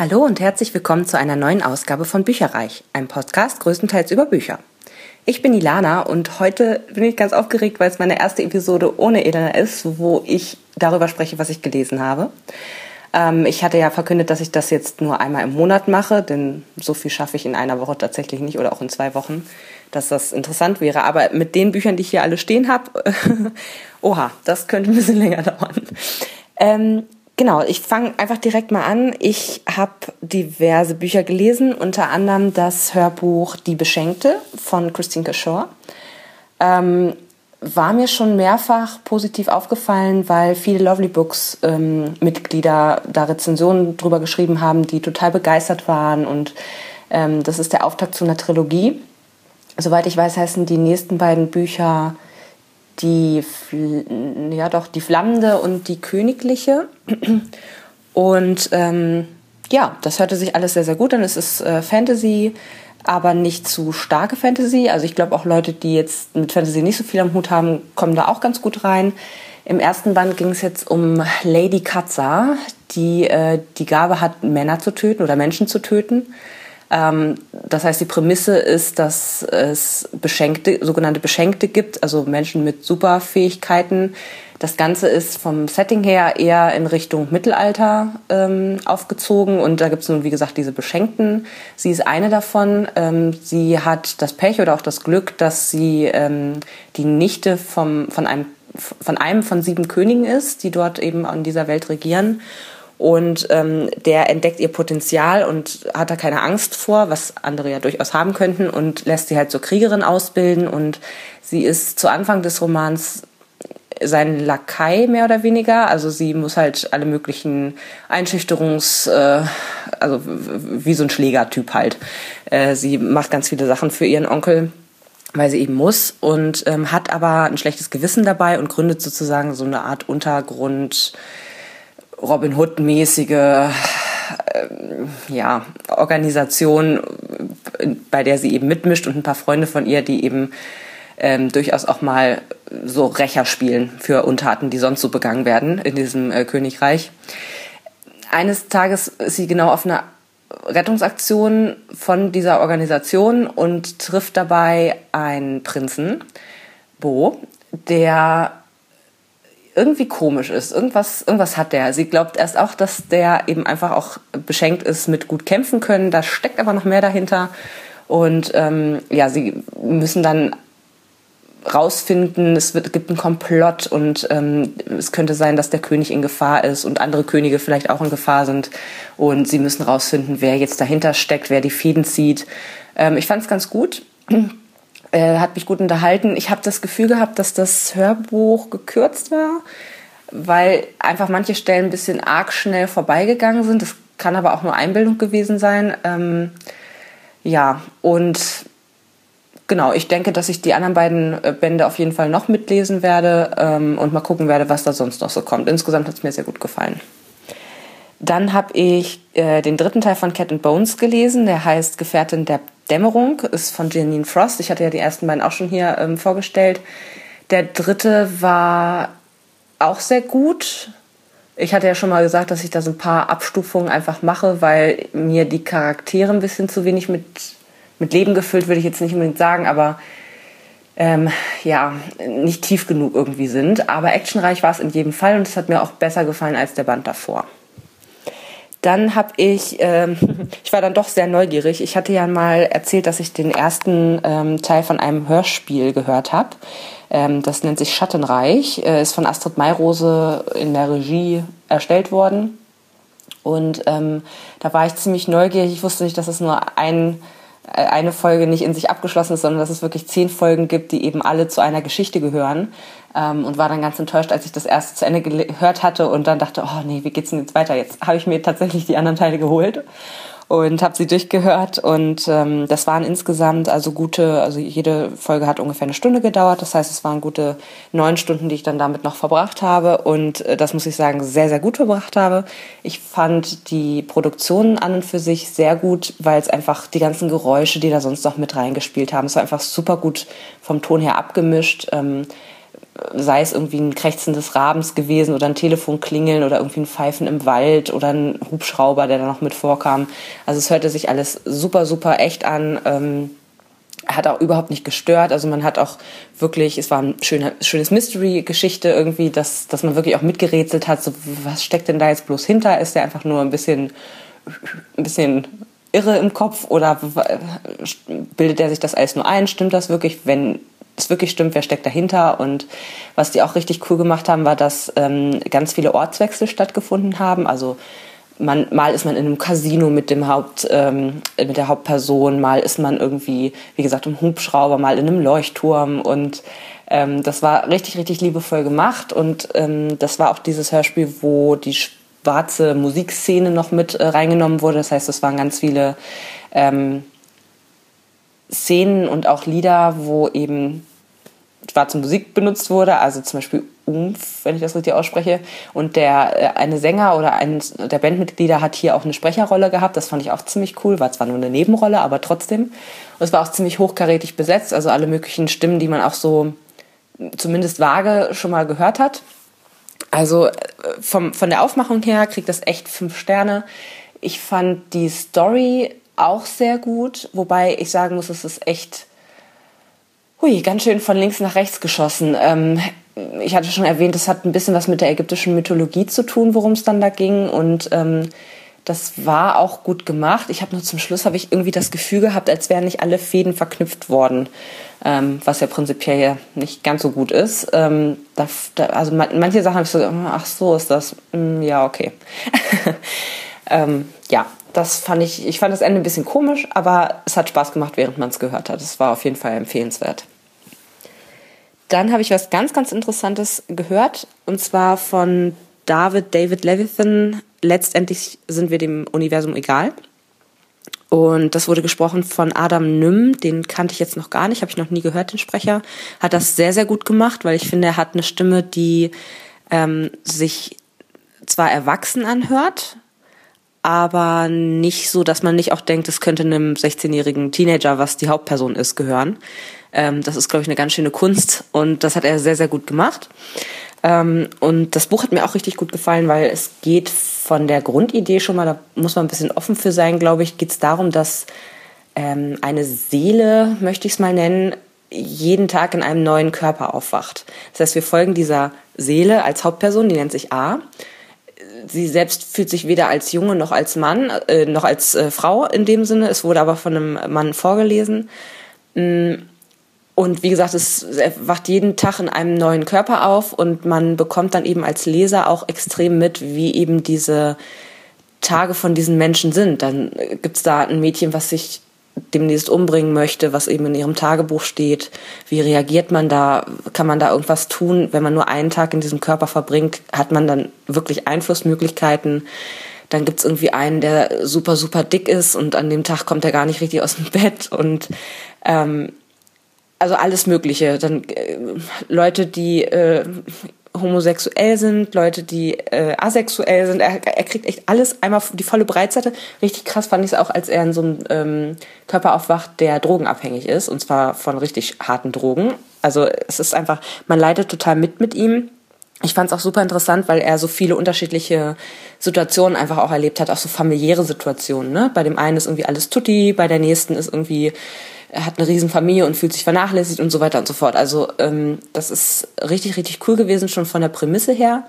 Hallo und herzlich willkommen zu einer neuen Ausgabe von Bücherreich, einem Podcast größtenteils über Bücher. Ich bin Ilana und heute bin ich ganz aufgeregt, weil es meine erste Episode ohne Elena ist, wo ich darüber spreche, was ich gelesen habe. Ähm, ich hatte ja verkündet, dass ich das jetzt nur einmal im Monat mache, denn so viel schaffe ich in einer Woche tatsächlich nicht oder auch in zwei Wochen, dass das interessant wäre. Aber mit den Büchern, die ich hier alle stehen habe, oha, das könnte ein bisschen länger dauern. Ähm, Genau, ich fange einfach direkt mal an. Ich habe diverse Bücher gelesen, unter anderem das Hörbuch Die Beschenkte von Christine Cashore. Ähm, war mir schon mehrfach positiv aufgefallen, weil viele Lovely Books ähm, Mitglieder da Rezensionen drüber geschrieben haben, die total begeistert waren. Und ähm, das ist der Auftakt zu einer Trilogie. Soweit ich weiß, heißen die nächsten beiden Bücher die, ja doch, die Flammende und die Königliche. Und ähm, ja, das hörte sich alles sehr, sehr gut an. Es ist äh, Fantasy, aber nicht zu starke Fantasy. Also ich glaube auch Leute, die jetzt mit Fantasy nicht so viel am Hut haben, kommen da auch ganz gut rein. Im ersten Band ging es jetzt um Lady Katza, die äh, die Gabe hat, Männer zu töten oder Menschen zu töten. Ähm, das heißt, die Prämisse ist, dass es Beschenkte, sogenannte Beschenkte gibt, also Menschen mit Superfähigkeiten. Das Ganze ist vom Setting her eher in Richtung Mittelalter ähm, aufgezogen und da gibt es nun, wie gesagt, diese Beschenkten. Sie ist eine davon. Ähm, sie hat das Pech oder auch das Glück, dass sie ähm, die Nichte vom, von, einem, von einem von sieben Königen ist, die dort eben an dieser Welt regieren. Und ähm, der entdeckt ihr Potenzial und hat da keine Angst vor, was andere ja durchaus haben könnten, und lässt sie halt zur Kriegerin ausbilden. Und sie ist zu Anfang des Romans sein Lakai mehr oder weniger. Also sie muss halt alle möglichen Einschüchterungs, äh, also wie so ein Schlägertyp halt. Äh, sie macht ganz viele Sachen für ihren Onkel weil sie eben muss und ähm, hat aber ein schlechtes Gewissen dabei und gründet sozusagen so eine Art Untergrund Robin Hood-mäßige äh, ja, Organisation, bei der sie eben mitmischt und ein paar Freunde von ihr, die eben ähm, durchaus auch mal so Rächer spielen für Untaten, die sonst so begangen werden in diesem äh, Königreich. Eines Tages ist sie genau auf einer Rettungsaktion von dieser Organisation und trifft dabei einen Prinzen, Bo, der irgendwie komisch ist. Irgendwas, irgendwas hat der. Sie glaubt erst auch, dass der eben einfach auch beschenkt ist mit gut kämpfen können. Da steckt aber noch mehr dahinter. Und ähm, ja, sie müssen dann rausfinden, es wird, gibt einen Komplott und ähm, es könnte sein, dass der König in Gefahr ist und andere Könige vielleicht auch in Gefahr sind. Und sie müssen rausfinden, wer jetzt dahinter steckt, wer die Fäden zieht. Ähm, ich fand es ganz gut äh, hat mich gut unterhalten. Ich habe das Gefühl gehabt, dass das Hörbuch gekürzt war, weil einfach manche Stellen ein bisschen arg schnell vorbeigegangen sind. Das kann aber auch nur Einbildung gewesen sein. Ähm, ja, und genau, ich denke, dass ich die anderen beiden äh, Bände auf jeden Fall noch mitlesen werde ähm, und mal gucken werde, was da sonst noch so kommt. Insgesamt hat es mir sehr gut gefallen. Dann habe ich äh, den dritten Teil von Cat and Bones gelesen, der heißt Gefährtin der Dämmerung, ist von Janine Frost. Ich hatte ja die ersten beiden auch schon hier ähm, vorgestellt. Der dritte war auch sehr gut. Ich hatte ja schon mal gesagt, dass ich da so ein paar Abstufungen einfach mache, weil mir die Charaktere ein bisschen zu wenig mit, mit Leben gefüllt, würde ich jetzt nicht unbedingt sagen, aber ähm, ja, nicht tief genug irgendwie sind. Aber actionreich war es in jedem Fall und es hat mir auch besser gefallen als der Band davor. Dann habe ich, ähm, ich war dann doch sehr neugierig. Ich hatte ja mal erzählt, dass ich den ersten ähm, Teil von einem Hörspiel gehört habe. Ähm, das nennt sich Schattenreich, äh, ist von Astrid Mayrose in der Regie erstellt worden. Und ähm, da war ich ziemlich neugierig. Ich wusste nicht, dass es nur ein eine Folge nicht in sich abgeschlossen ist, sondern dass es wirklich zehn Folgen gibt, die eben alle zu einer Geschichte gehören. Ähm, und war dann ganz enttäuscht, als ich das erste zu Ende gehört hatte und dann dachte, oh nee, wie geht's denn jetzt weiter? Jetzt habe ich mir tatsächlich die anderen Teile geholt und habe sie durchgehört und ähm, das waren insgesamt also gute, also jede Folge hat ungefähr eine Stunde gedauert, das heißt es waren gute neun Stunden, die ich dann damit noch verbracht habe und äh, das muss ich sagen sehr sehr gut verbracht habe. Ich fand die Produktion an und für sich sehr gut, weil es einfach die ganzen Geräusche, die da sonst noch mit reingespielt haben, es war einfach super gut vom Ton her abgemischt. Ähm, sei es irgendwie ein Krächzen des Rabens gewesen oder ein Telefon klingeln oder irgendwie ein Pfeifen im Wald oder ein Hubschrauber, der da noch mit vorkam. Also es hörte sich alles super, super echt an. Ähm, hat auch überhaupt nicht gestört. Also man hat auch wirklich, es war ein schöner, schönes Mystery-Geschichte irgendwie, dass, dass man wirklich auch mitgerätselt hat, so was steckt denn da jetzt bloß hinter? Ist der einfach nur ein bisschen, ein bisschen irre im Kopf oder bildet er sich das alles nur ein? Stimmt das wirklich? Wenn es wirklich stimmt, wer steckt dahinter? Und was die auch richtig cool gemacht haben, war, dass ähm, ganz viele Ortswechsel stattgefunden haben. Also man, mal ist man in einem Casino mit dem Haupt, ähm, mit der Hauptperson, mal ist man irgendwie, wie gesagt, im Hubschrauber, mal in einem Leuchtturm und ähm, das war richtig, richtig liebevoll gemacht und ähm, das war auch dieses Hörspiel, wo die schwarze Musikszene noch mit äh, reingenommen wurde. Das heißt, es waren ganz viele ähm, Szenen und auch Lieder, wo eben schwarze Musik benutzt wurde, also zum Beispiel Umf, wenn ich das richtig ausspreche. Und der äh, eine Sänger oder eines der Bandmitglieder hat hier auch eine Sprecherrolle gehabt. Das fand ich auch ziemlich cool. War zwar nur eine Nebenrolle, aber trotzdem. Und es war auch ziemlich hochkarätig besetzt, also alle möglichen Stimmen, die man auch so zumindest vage schon mal gehört hat. Also äh, vom, von der Aufmachung her kriegt das echt fünf Sterne. Ich fand die Story auch sehr gut, wobei ich sagen muss, es ist echt hui, ganz schön von links nach rechts geschossen. Ähm, ich hatte schon erwähnt, es hat ein bisschen was mit der ägyptischen Mythologie zu tun, worum es dann da ging. Und ähm, das war auch gut gemacht. Ich habe nur zum Schluss habe ich irgendwie das Gefühl gehabt, als wären nicht alle Fäden verknüpft worden, ähm, was ja prinzipiell ja nicht ganz so gut ist. Ähm, da, da, also manche Sachen habe ich so, ach so ist das, hm, ja okay. ähm, ja, das fand ich, ich fand das Ende ein bisschen komisch, aber es hat Spaß gemacht, während man es gehört hat. Es war auf jeden Fall empfehlenswert. Dann habe ich was ganz, ganz Interessantes gehört, und zwar von David David Levithan. Letztendlich sind wir dem Universum egal. Und das wurde gesprochen von Adam Nym, den kannte ich jetzt noch gar nicht, habe ich noch nie gehört, den Sprecher. Hat das sehr, sehr gut gemacht, weil ich finde, er hat eine Stimme, die ähm, sich zwar erwachsen anhört, aber nicht so, dass man nicht auch denkt, es könnte einem 16-jährigen Teenager, was die Hauptperson ist, gehören. Ähm, das ist, glaube ich, eine ganz schöne Kunst und das hat er sehr, sehr gut gemacht. Ähm, und das Buch hat mir auch richtig gut gefallen, weil es geht von der Grundidee schon mal, da muss man ein bisschen offen für sein, glaube ich, geht es darum, dass ähm, eine Seele, möchte ich es mal nennen, jeden Tag in einem neuen Körper aufwacht. Das heißt, wir folgen dieser Seele als Hauptperson, die nennt sich A. Sie selbst fühlt sich weder als Junge noch als Mann, äh, noch als äh, Frau in dem Sinne. Es wurde aber von einem Mann vorgelesen. Mm, und wie gesagt, es wacht jeden Tag in einem neuen Körper auf und man bekommt dann eben als Leser auch extrem mit, wie eben diese Tage von diesen Menschen sind. Dann gibt's da ein Mädchen, was sich demnächst umbringen möchte, was eben in ihrem Tagebuch steht. Wie reagiert man da? Kann man da irgendwas tun? Wenn man nur einen Tag in diesem Körper verbringt, hat man dann wirklich Einflussmöglichkeiten? Dann gibt's irgendwie einen, der super, super dick ist und an dem Tag kommt er gar nicht richtig aus dem Bett und ähm, also alles Mögliche. Dann äh, Leute, die äh, homosexuell sind, Leute, die äh, asexuell sind. Er, er kriegt echt alles einmal die volle Breitseite. Richtig krass fand ich es auch, als er in so einem ähm, Körper aufwacht, der drogenabhängig ist. Und zwar von richtig harten Drogen. Also es ist einfach, man leidet total mit mit ihm. Ich fand es auch super interessant, weil er so viele unterschiedliche Situationen einfach auch erlebt hat, auch so familiäre Situationen. Ne? Bei dem einen ist irgendwie alles tutti, bei der nächsten ist irgendwie er hat eine Riesenfamilie und fühlt sich vernachlässigt und so weiter und so fort. Also ähm, das ist richtig, richtig cool gewesen, schon von der Prämisse her.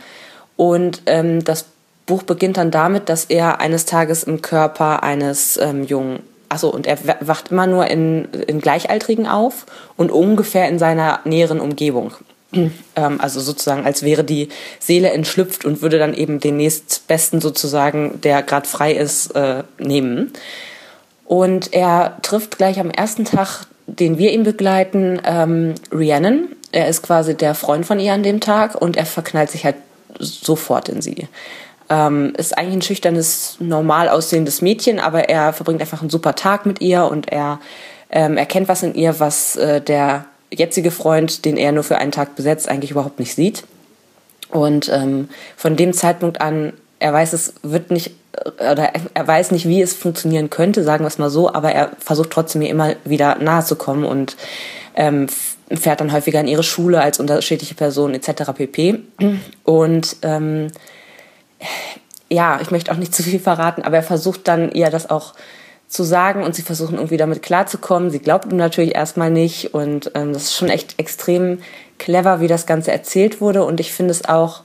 Und ähm, das Buch beginnt dann damit, dass er eines Tages im Körper eines ähm, Jungen, achso, und er wacht immer nur in, in Gleichaltrigen auf und ungefähr in seiner näheren Umgebung. Ähm, also sozusagen, als wäre die Seele entschlüpft und würde dann eben den nächstbesten sozusagen, der gerade frei ist, äh, nehmen. Und er trifft gleich am ersten Tag, den wir ihn begleiten, ähm, Rhiannon. Er ist quasi der Freund von ihr an dem Tag und er verknallt sich halt sofort in sie. Ähm, ist eigentlich ein schüchternes, normal aussehendes Mädchen, aber er verbringt einfach einen super Tag mit ihr und er ähm, erkennt was in ihr, was äh, der jetzige Freund, den er nur für einen Tag besetzt, eigentlich überhaupt nicht sieht. Und ähm, von dem Zeitpunkt an er weiß, es wird nicht, oder er weiß nicht, wie es funktionieren könnte, sagen wir es mal so, aber er versucht trotzdem mir immer wieder nahe zu kommen und ähm, fährt dann häufiger in ihre Schule als unterschiedliche Personen etc. pp. Und ähm, ja, ich möchte auch nicht zu viel verraten, aber er versucht dann ihr das auch zu sagen und sie versuchen irgendwie damit klarzukommen. Sie glaubt ihm natürlich erstmal nicht und ähm, das ist schon echt extrem clever, wie das Ganze erzählt wurde und ich finde es auch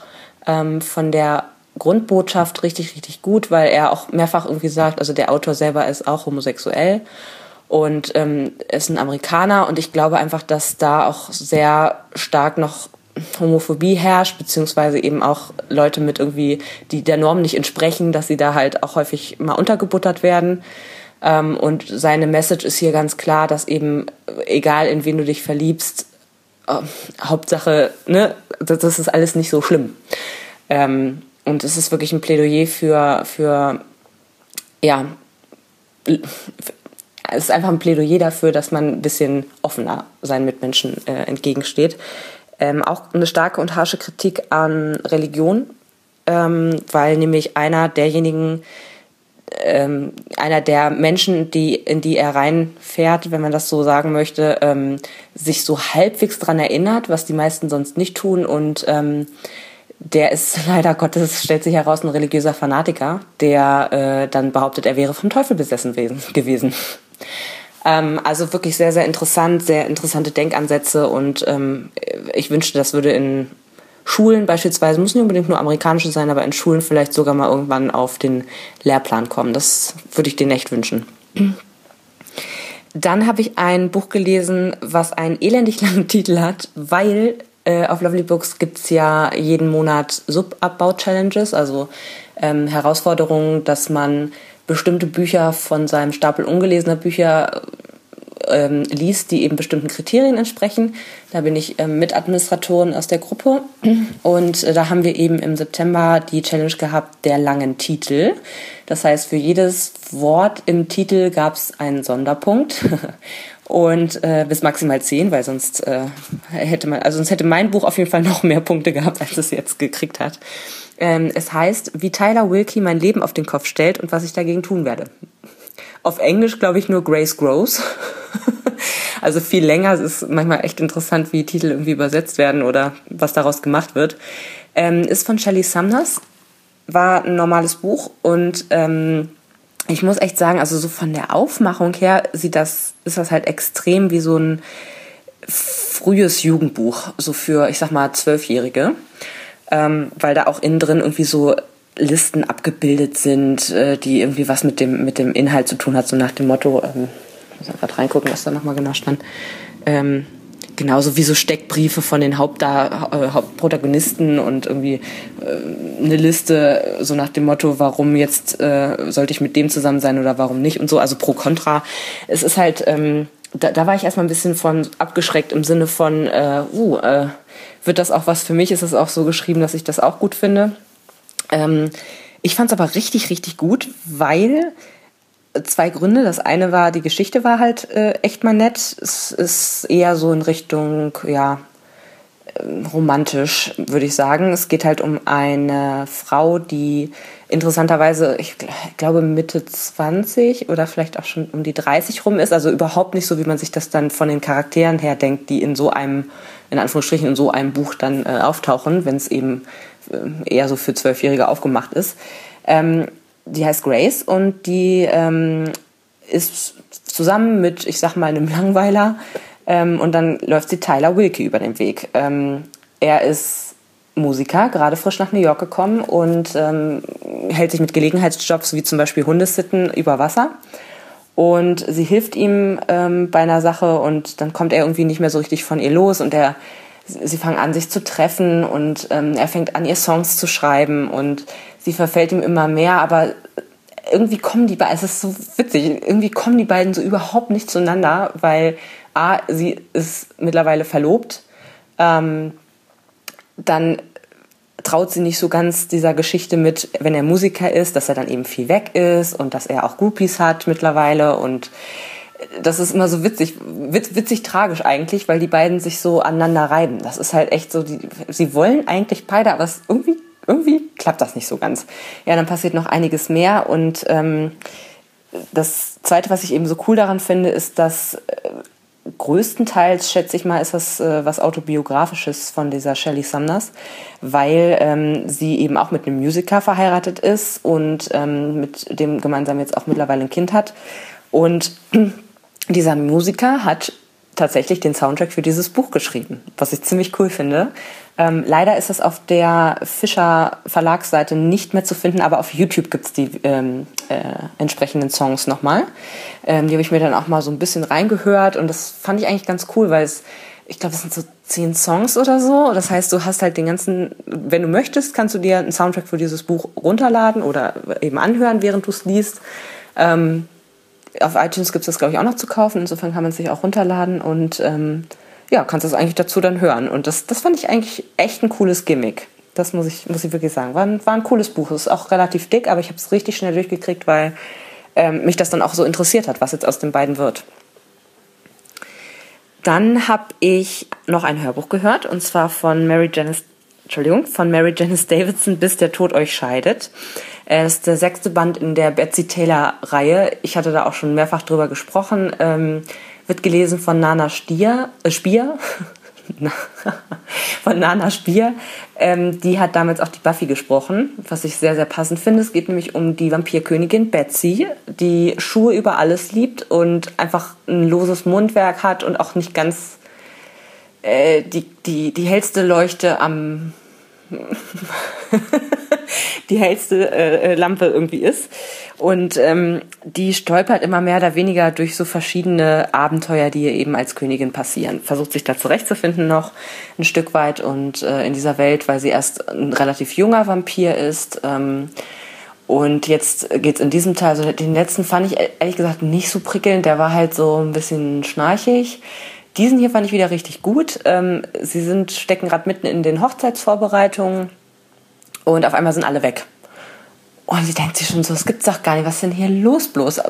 ähm, von der Grundbotschaft richtig, richtig gut, weil er auch mehrfach irgendwie sagt, also der Autor selber ist auch homosexuell und ähm, ist ein Amerikaner und ich glaube einfach, dass da auch sehr stark noch Homophobie herrscht, beziehungsweise eben auch Leute mit irgendwie, die der Norm nicht entsprechen, dass sie da halt auch häufig mal untergebuttert werden. Ähm, und seine Message ist hier ganz klar, dass eben, egal in wen du dich verliebst, äh, Hauptsache, ne, das, das, ist alles nicht so schlimm. Ähm, und es ist wirklich ein Plädoyer für, für ja, es ist einfach ein Plädoyer dafür, dass man ein bisschen offener seinen Mitmenschen äh, entgegensteht. Ähm, auch eine starke und harsche Kritik an Religion, ähm, weil nämlich einer derjenigen, ähm, einer der Menschen, die, in die er reinfährt, wenn man das so sagen möchte, ähm, sich so halbwegs dran erinnert, was die meisten sonst nicht tun und ähm, der ist leider Gottes, stellt sich heraus, ein religiöser Fanatiker, der äh, dann behauptet, er wäre vom Teufel besessen gewesen. Ähm, also wirklich sehr, sehr interessant, sehr interessante Denkansätze und ähm, ich wünschte, das würde in Schulen beispielsweise, muss nicht unbedingt nur amerikanische sein, aber in Schulen vielleicht sogar mal irgendwann auf den Lehrplan kommen. Das würde ich denen echt wünschen. Dann habe ich ein Buch gelesen, was einen elendig langen Titel hat, weil äh, auf Lovely Books gibt es ja jeden Monat Subabbau-Challenges, also ähm, Herausforderungen, dass man bestimmte Bücher von seinem Stapel ungelesener Bücher ähm, liest, die eben bestimmten Kriterien entsprechen. Da bin ich ähm, Mitadministratorin aus der Gruppe und äh, da haben wir eben im September die Challenge gehabt der langen Titel. Das heißt, für jedes Wort im Titel gab es einen Sonderpunkt und äh, bis maximal zehn, weil sonst äh, hätte man, also sonst hätte mein Buch auf jeden Fall noch mehr Punkte gehabt, als es jetzt gekriegt hat. Ähm, es heißt, wie Tyler Wilkie mein Leben auf den Kopf stellt und was ich dagegen tun werde. Auf Englisch glaube ich nur Grace Grows. also viel länger. Es ist manchmal echt interessant, wie Titel irgendwie übersetzt werden oder was daraus gemacht wird. Ähm, ist von Shelley Sumners. War ein normales Buch und ähm, ich muss echt sagen, also so von der Aufmachung her sieht das, ist das halt extrem wie so ein frühes Jugendbuch, so für, ich sag mal, Zwölfjährige ähm, weil da auch innen drin irgendwie so Listen abgebildet sind, äh, die irgendwie was mit dem, mit dem Inhalt zu tun hat, so nach dem Motto, ähm, ich muss gerade reingucken, was da nochmal genau stand. Ähm, genauso wie so Steckbriefe von den Hauptda äh, Hauptprotagonisten und irgendwie äh, eine Liste so nach dem Motto, warum jetzt äh, sollte ich mit dem zusammen sein oder warum nicht und so, also pro contra. Es ist halt, ähm, da, da war ich erstmal ein bisschen von abgeschreckt im Sinne von, äh, uh, äh, wird das auch was für mich? Ist es auch so geschrieben, dass ich das auch gut finde? Ähm, ich fand es aber richtig, richtig gut, weil zwei Gründe. Das eine war, die Geschichte war halt äh, echt mal nett. Es ist eher so in Richtung, ja, ähm, romantisch, würde ich sagen. Es geht halt um eine Frau, die interessanterweise, ich glaube, Mitte 20 oder vielleicht auch schon um die 30 rum ist. Also überhaupt nicht so, wie man sich das dann von den Charakteren her denkt, die in so einem, in Anführungsstrichen, in so einem Buch dann äh, auftauchen, wenn es eben äh, eher so für Zwölfjährige aufgemacht ist. Ähm, die heißt Grace und die ähm, ist zusammen mit, ich sag mal, einem Langweiler ähm, und dann läuft sie Tyler Wilkie über den Weg. Ähm, er ist Musiker, gerade frisch nach New York gekommen und ähm, hält sich mit Gelegenheitsjobs wie zum Beispiel Hundesitten über Wasser. Und sie hilft ihm ähm, bei einer Sache und dann kommt er irgendwie nicht mehr so richtig von ihr los und er, sie fangen an, sich zu treffen und ähm, er fängt an, ihr Songs zu schreiben und sie verfällt ihm immer mehr, aber irgendwie kommen die beiden, es ist so witzig, irgendwie kommen die beiden so überhaupt nicht zueinander, weil A, sie ist mittlerweile verlobt, ähm, dann traut sie nicht so ganz dieser Geschichte mit, wenn er Musiker ist, dass er dann eben viel weg ist und dass er auch Groupies hat mittlerweile und das ist immer so witzig, witz, witzig tragisch eigentlich, weil die beiden sich so aneinander reiben. Das ist halt echt so, die, sie wollen eigentlich beide, aber es irgendwie irgendwie klappt das nicht so ganz. Ja, dann passiert noch einiges mehr und ähm, das Zweite, was ich eben so cool daran finde, ist, dass äh, größtenteils, schätze ich mal, ist das äh, was autobiografisches von dieser Shelley Sumners, weil ähm, sie eben auch mit einem Musiker verheiratet ist und ähm, mit dem gemeinsam jetzt auch mittlerweile ein Kind hat. Und dieser Musiker hat tatsächlich den Soundtrack für dieses Buch geschrieben, was ich ziemlich cool finde. Ähm, leider ist es auf der Fischer Verlagsseite nicht mehr zu finden, aber auf YouTube gibt's die ähm, äh, entsprechenden Songs nochmal. Ähm, die habe ich mir dann auch mal so ein bisschen reingehört und das fand ich eigentlich ganz cool, weil es, ich glaube, es sind so zehn Songs oder so. Das heißt, du hast halt den ganzen, wenn du möchtest, kannst du dir einen Soundtrack für dieses Buch runterladen oder eben anhören, während du es liest. Ähm, auf iTunes gibt es das, glaube ich, auch noch zu kaufen. Insofern kann man es sich auch runterladen und ähm, ja, kannst das eigentlich dazu dann hören. Und das, das fand ich eigentlich echt ein cooles Gimmick. Das muss ich, muss ich wirklich sagen. War ein, war ein cooles Buch. Es ist auch relativ dick, aber ich habe es richtig schnell durchgekriegt, weil ähm, mich das dann auch so interessiert hat, was jetzt aus den beiden wird. Dann habe ich noch ein Hörbuch gehört, und zwar von Mary Janice, Entschuldigung, von Mary Janice Davidson, Bis der Tod euch scheidet. Es ist der sechste Band in der Betsy Taylor-Reihe. Ich hatte da auch schon mehrfach drüber gesprochen. Ähm, wird gelesen von Nana Stier, äh, Spier. von Nana Spier. Ähm, die hat damals auch die Buffy gesprochen, was ich sehr, sehr passend finde. Es geht nämlich um die Vampirkönigin Betsy, die Schuhe über alles liebt und einfach ein loses Mundwerk hat und auch nicht ganz äh, die, die, die hellste Leuchte am die hellste äh, Lampe irgendwie ist. Und ähm, die stolpert immer mehr oder weniger durch so verschiedene Abenteuer, die ihr eben als Königin passieren. Versucht sich da zurechtzufinden noch ein Stück weit und äh, in dieser Welt, weil sie erst ein relativ junger Vampir ist. Ähm, und jetzt geht's in diesem Teil, also den letzten fand ich ehrlich gesagt nicht so prickelnd, der war halt so ein bisschen schnarchig. Diesen hier fand ich wieder richtig gut. Ähm, sie sind, stecken gerade mitten in den Hochzeitsvorbereitungen und auf einmal sind alle weg. Und sie denkt sich schon so, es gibt's doch gar nicht, was ist denn hier los bloß?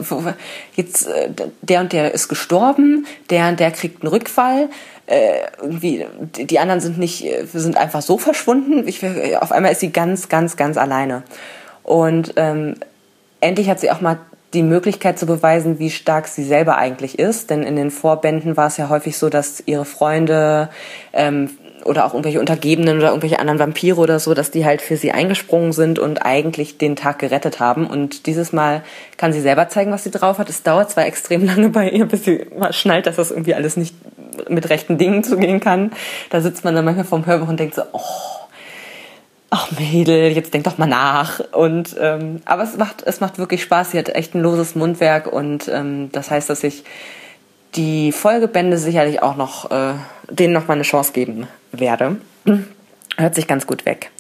Jetzt, äh, der und der ist gestorben, der und der kriegt einen Rückfall, äh, irgendwie, die anderen sind nicht, äh, sind einfach so verschwunden. Ich, auf einmal ist sie ganz, ganz, ganz alleine. Und ähm, endlich hat sie auch mal die Möglichkeit zu beweisen, wie stark sie selber eigentlich ist. Denn in den Vorbänden war es ja häufig so, dass ihre Freunde ähm, oder auch irgendwelche Untergebenen oder irgendwelche anderen Vampire oder so, dass die halt für sie eingesprungen sind und eigentlich den Tag gerettet haben. Und dieses Mal kann sie selber zeigen, was sie drauf hat. Es dauert zwar extrem lange bei ihr, bis sie mal schnallt, dass das irgendwie alles nicht mit rechten Dingen zugehen kann. Da sitzt man dann manchmal vorm Hörbuch und denkt so, oh, ach Mädel, jetzt denk doch mal nach. Und ähm, aber es macht es macht wirklich Spaß. Sie hat echt ein loses Mundwerk und ähm, das heißt, dass ich die Folgebände sicherlich auch noch äh, denen noch mal eine Chance geben werde. Hört sich ganz gut weg.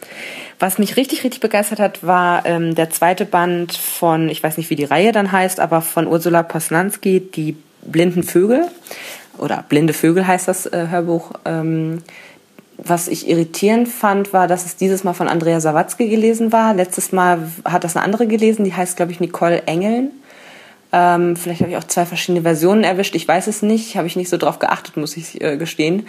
Was mich richtig, richtig begeistert hat, war ähm, der zweite Band von, ich weiß nicht, wie die Reihe dann heißt, aber von Ursula Posnanski, die blinden Vögel. Oder blinde Vögel heißt das äh, Hörbuch. Ähm, was ich irritierend fand, war, dass es dieses Mal von Andrea Sawatzki gelesen war. Letztes Mal hat das eine andere gelesen, die heißt, glaube ich, Nicole Engeln. Ähm, vielleicht habe ich auch zwei verschiedene Versionen erwischt, ich weiß es nicht, habe ich nicht so drauf geachtet, muss ich äh, gestehen.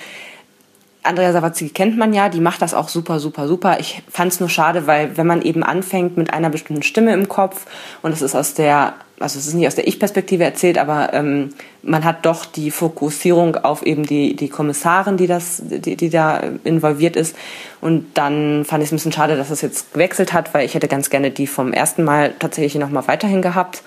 Andrea Sawatzki kennt man ja, die macht das auch super, super, super. Ich fand es nur schade, weil wenn man eben anfängt mit einer bestimmten Stimme im Kopf und es ist aus der, also es ist nicht aus der Ich-Perspektive erzählt, aber ähm, man hat doch die Fokussierung auf eben die, die Kommissarin, die das, die, die da involviert ist. Und dann fand ich es ein bisschen schade, dass es jetzt gewechselt hat, weil ich hätte ganz gerne die vom ersten Mal tatsächlich nochmal weiterhin gehabt.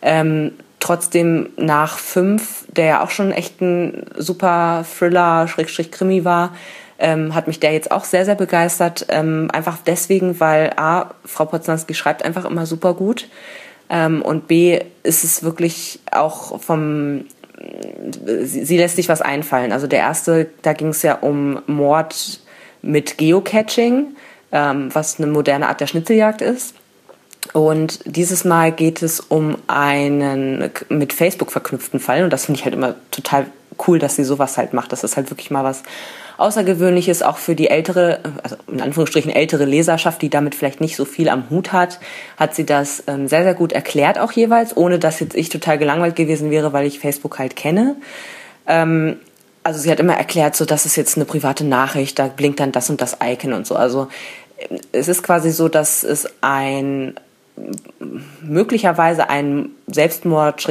Ähm, trotzdem nach fünf, der ja auch schon echt ein super Thriller, Schrägstrich Krimi war, ähm, hat mich der jetzt auch sehr, sehr begeistert. Ähm, einfach deswegen, weil A, Frau Poznanski schreibt einfach immer super gut. Ähm, und B, ist es wirklich auch vom, sie, sie lässt sich was einfallen. Also der erste, da ging es ja um Mord mit Geocaching, ähm, was eine moderne Art der Schnitzeljagd ist. Und dieses Mal geht es um einen mit Facebook verknüpften Fall. Und das finde ich halt immer total cool, dass sie sowas halt macht. Das ist halt wirklich mal was Außergewöhnliches, auch für die ältere, also in Anführungsstrichen ältere Leserschaft, die damit vielleicht nicht so viel am Hut hat, hat sie das ähm, sehr, sehr gut erklärt auch jeweils, ohne dass jetzt ich total gelangweilt gewesen wäre, weil ich Facebook halt kenne. Ähm, also sie hat immer erklärt, so das ist jetzt eine private Nachricht, da blinkt dann das und das Icon und so. Also es ist quasi so, dass es ein möglicherweise ein Selbstmord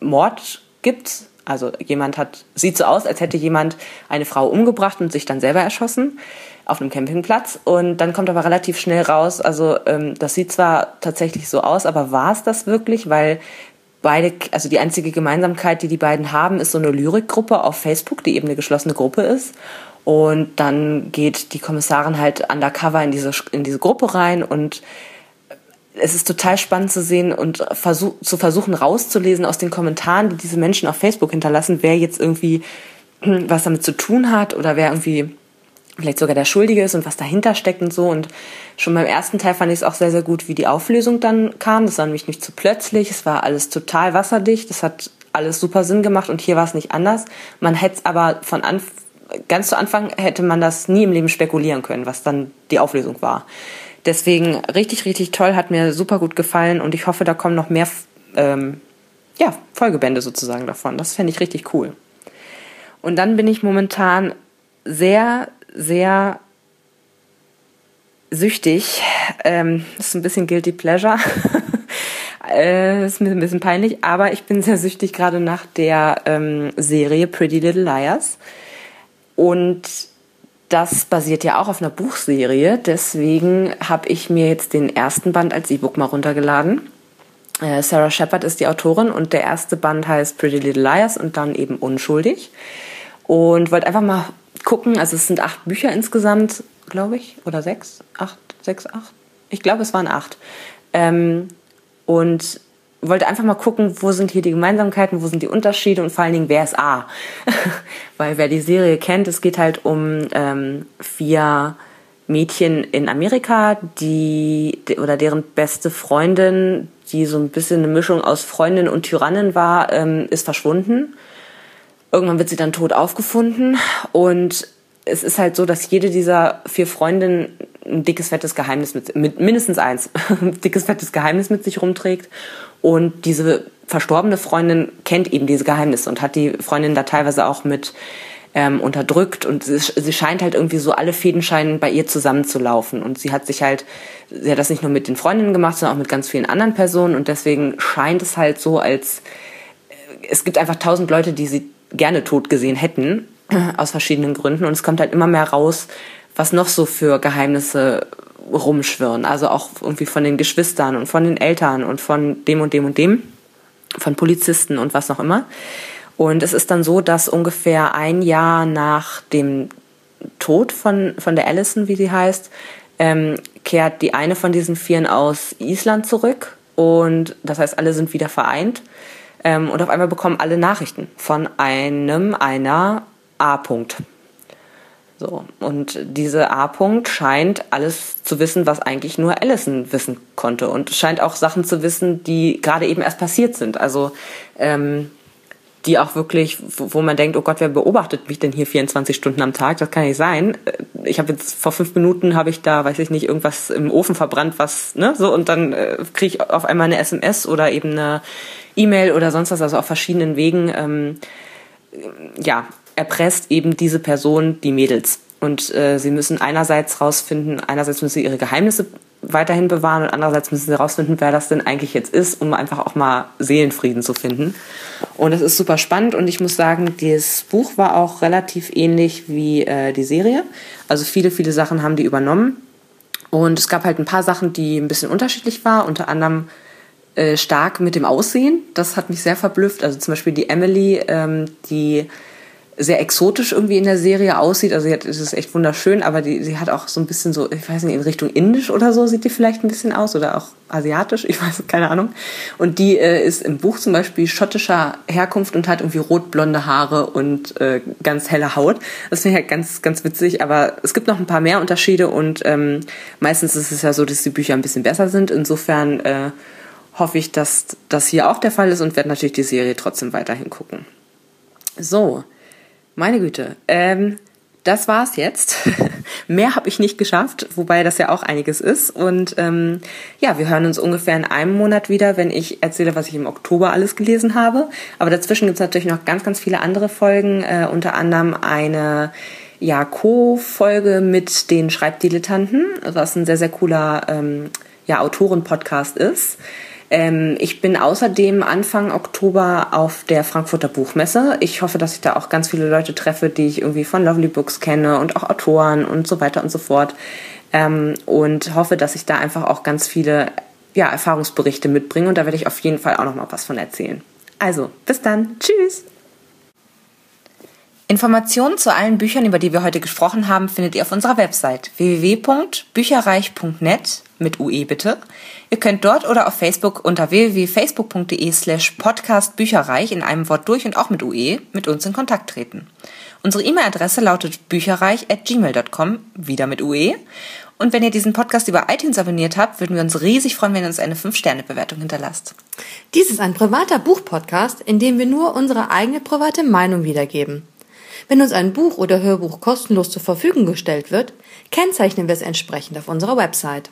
Mord gibt. Also jemand hat sieht so aus, als hätte jemand eine Frau umgebracht und sich dann selber erschossen auf einem Campingplatz. Und dann kommt aber relativ schnell raus, also ähm, das sieht zwar tatsächlich so aus, aber war es das wirklich? Weil beide, also die einzige Gemeinsamkeit, die die beiden haben, ist so eine Lyrikgruppe auf Facebook, die eben eine geschlossene Gruppe ist. Und dann geht die Kommissarin halt undercover in diese, in diese Gruppe rein und es ist total spannend zu sehen und versuch, zu versuchen rauszulesen aus den Kommentaren, die diese Menschen auf Facebook hinterlassen, wer jetzt irgendwie was damit zu tun hat oder wer irgendwie vielleicht sogar der Schuldige ist und was dahinter steckt und so. Und schon beim ersten Teil fand ich es auch sehr, sehr gut, wie die Auflösung dann kam. Das war nämlich nicht zu plötzlich. Es war alles total wasserdicht. Das hat alles super Sinn gemacht und hier war es nicht anders. Man hätte es aber von Anfang ganz zu Anfang hätte man das nie im Leben spekulieren können, was dann die Auflösung war. Deswegen richtig, richtig toll, hat mir super gut gefallen und ich hoffe, da kommen noch mehr ähm, ja, Folgebände sozusagen davon. Das fände ich richtig cool. Und dann bin ich momentan sehr, sehr süchtig. Ähm, das ist ein bisschen guilty pleasure. äh, ist mir ein bisschen peinlich, aber ich bin sehr süchtig gerade nach der ähm, Serie Pretty Little Liars. Und das basiert ja auch auf einer Buchserie. Deswegen habe ich mir jetzt den ersten Band als E-Book mal runtergeladen. Äh, Sarah Shepard ist die Autorin und der erste Band heißt Pretty Little Liars und dann eben Unschuldig. Und wollte einfach mal gucken, also es sind acht Bücher insgesamt, glaube ich, oder sechs, acht, sechs, acht. Ich glaube, es waren acht. Ähm, und wollte einfach mal gucken, wo sind hier die Gemeinsamkeiten, wo sind die Unterschiede und vor allen Dingen, wer ist A? Weil wer die Serie kennt, es geht halt um ähm, vier Mädchen in Amerika, die oder deren beste Freundin, die so ein bisschen eine Mischung aus Freundin und Tyrannin war, ähm, ist verschwunden. Irgendwann wird sie dann tot aufgefunden und es ist halt so, dass jede dieser vier Freundinnen ein dickes, fettes Geheimnis mit, mit mindestens eins, ein dickes, fettes Geheimnis mit sich rumträgt. Und diese verstorbene Freundin kennt eben diese Geheimnisse und hat die Freundin da teilweise auch mit ähm, unterdrückt. Und sie, sie scheint halt irgendwie so, alle Fäden scheinen bei ihr zusammenzulaufen. Und sie hat sich halt, sie hat das nicht nur mit den Freundinnen gemacht, sondern auch mit ganz vielen anderen Personen. Und deswegen scheint es halt so, als äh, es gibt einfach tausend Leute, die sie gerne tot gesehen hätten, aus verschiedenen Gründen. Und es kommt halt immer mehr raus, was noch so für Geheimnisse rumschwirren. Also auch irgendwie von den Geschwistern und von den Eltern und von dem und dem und dem, von Polizisten und was noch immer. Und es ist dann so, dass ungefähr ein Jahr nach dem Tod von, von der Allison, wie sie heißt, ähm, kehrt die eine von diesen Vieren aus Island zurück. Und das heißt, alle sind wieder vereint. Ähm, und auf einmal bekommen alle Nachrichten von einem, einer A-Punkt. So. Und diese A-Punkt scheint alles zu wissen, was eigentlich nur Allison wissen konnte. Und scheint auch Sachen zu wissen, die gerade eben erst passiert sind. Also, ähm, die auch wirklich, wo man denkt, oh Gott, wer beobachtet mich denn hier 24 Stunden am Tag? Das kann nicht sein. Äh, ich habe jetzt vor fünf Minuten habe ich da, weiß ich nicht, irgendwas im Ofen verbrannt, was, ne, so und dann äh, kriege ich auf einmal eine SMS oder eben eine E-Mail oder sonst was, also auf verschiedenen Wegen, ähm, ja, erpresst eben diese Person die Mädels. Und äh, sie müssen einerseits rausfinden, einerseits müssen sie ihre Geheimnisse weiterhin bewahren und andererseits müssen sie rausfinden, wer das denn eigentlich jetzt ist, um einfach auch mal Seelenfrieden zu finden. Und das ist super spannend und ich muss sagen, das Buch war auch relativ ähnlich wie äh, die Serie. Also viele, viele Sachen haben die übernommen. Und es gab halt ein paar Sachen, die ein bisschen unterschiedlich waren, unter anderem äh, stark mit dem Aussehen. Das hat mich sehr verblüfft. Also zum Beispiel die Emily, ähm, die sehr exotisch irgendwie in der Serie aussieht. Also sie hat, es ist echt wunderschön, aber die, sie hat auch so ein bisschen so, ich weiß nicht, in Richtung Indisch oder so sieht die vielleicht ein bisschen aus oder auch asiatisch, ich weiß keine Ahnung. Und die äh, ist im Buch zum Beispiel schottischer Herkunft und hat irgendwie rotblonde Haare und äh, ganz helle Haut. Das finde ich halt ganz, ganz witzig, aber es gibt noch ein paar mehr Unterschiede und ähm, meistens ist es ja so, dass die Bücher ein bisschen besser sind. Insofern äh, hoffe ich, dass das hier auch der Fall ist und werde natürlich die Serie trotzdem weiterhin gucken. So, meine Güte. Ähm, das war's jetzt. Mehr habe ich nicht geschafft, wobei das ja auch einiges ist. Und ähm, ja, wir hören uns ungefähr in einem Monat wieder, wenn ich erzähle, was ich im Oktober alles gelesen habe. Aber dazwischen gibt's natürlich noch ganz, ganz viele andere Folgen, äh, unter anderem eine ja, Co-Folge mit den Schreibdilettanten, was ein sehr, sehr cooler ähm, ja, Autoren-Podcast ist. Ähm, ich bin außerdem Anfang Oktober auf der Frankfurter Buchmesse. Ich hoffe, dass ich da auch ganz viele Leute treffe, die ich irgendwie von Lovely Books kenne und auch Autoren und so weiter und so fort. Ähm, und hoffe, dass ich da einfach auch ganz viele ja, Erfahrungsberichte mitbringe und da werde ich auf jeden Fall auch noch mal was von erzählen. Also, bis dann. Tschüss. Informationen zu allen Büchern, über die wir heute gesprochen haben, findet ihr auf unserer Website www.bücherreich.net mit UE bitte. Ihr könnt dort oder auf Facebook unter www.facebook.de slash podcastbücherreich in einem Wort durch und auch mit UE mit uns in Kontakt treten. Unsere E-Mail-Adresse lautet bücherreich at gmail.com, wieder mit UE. Und wenn ihr diesen Podcast über iTunes abonniert habt, würden wir uns riesig freuen, wenn ihr uns eine 5-Sterne-Bewertung hinterlasst. Dies ist ein privater Buchpodcast, in dem wir nur unsere eigene private Meinung wiedergeben. Wenn uns ein Buch oder Hörbuch kostenlos zur Verfügung gestellt wird, kennzeichnen wir es entsprechend auf unserer Website.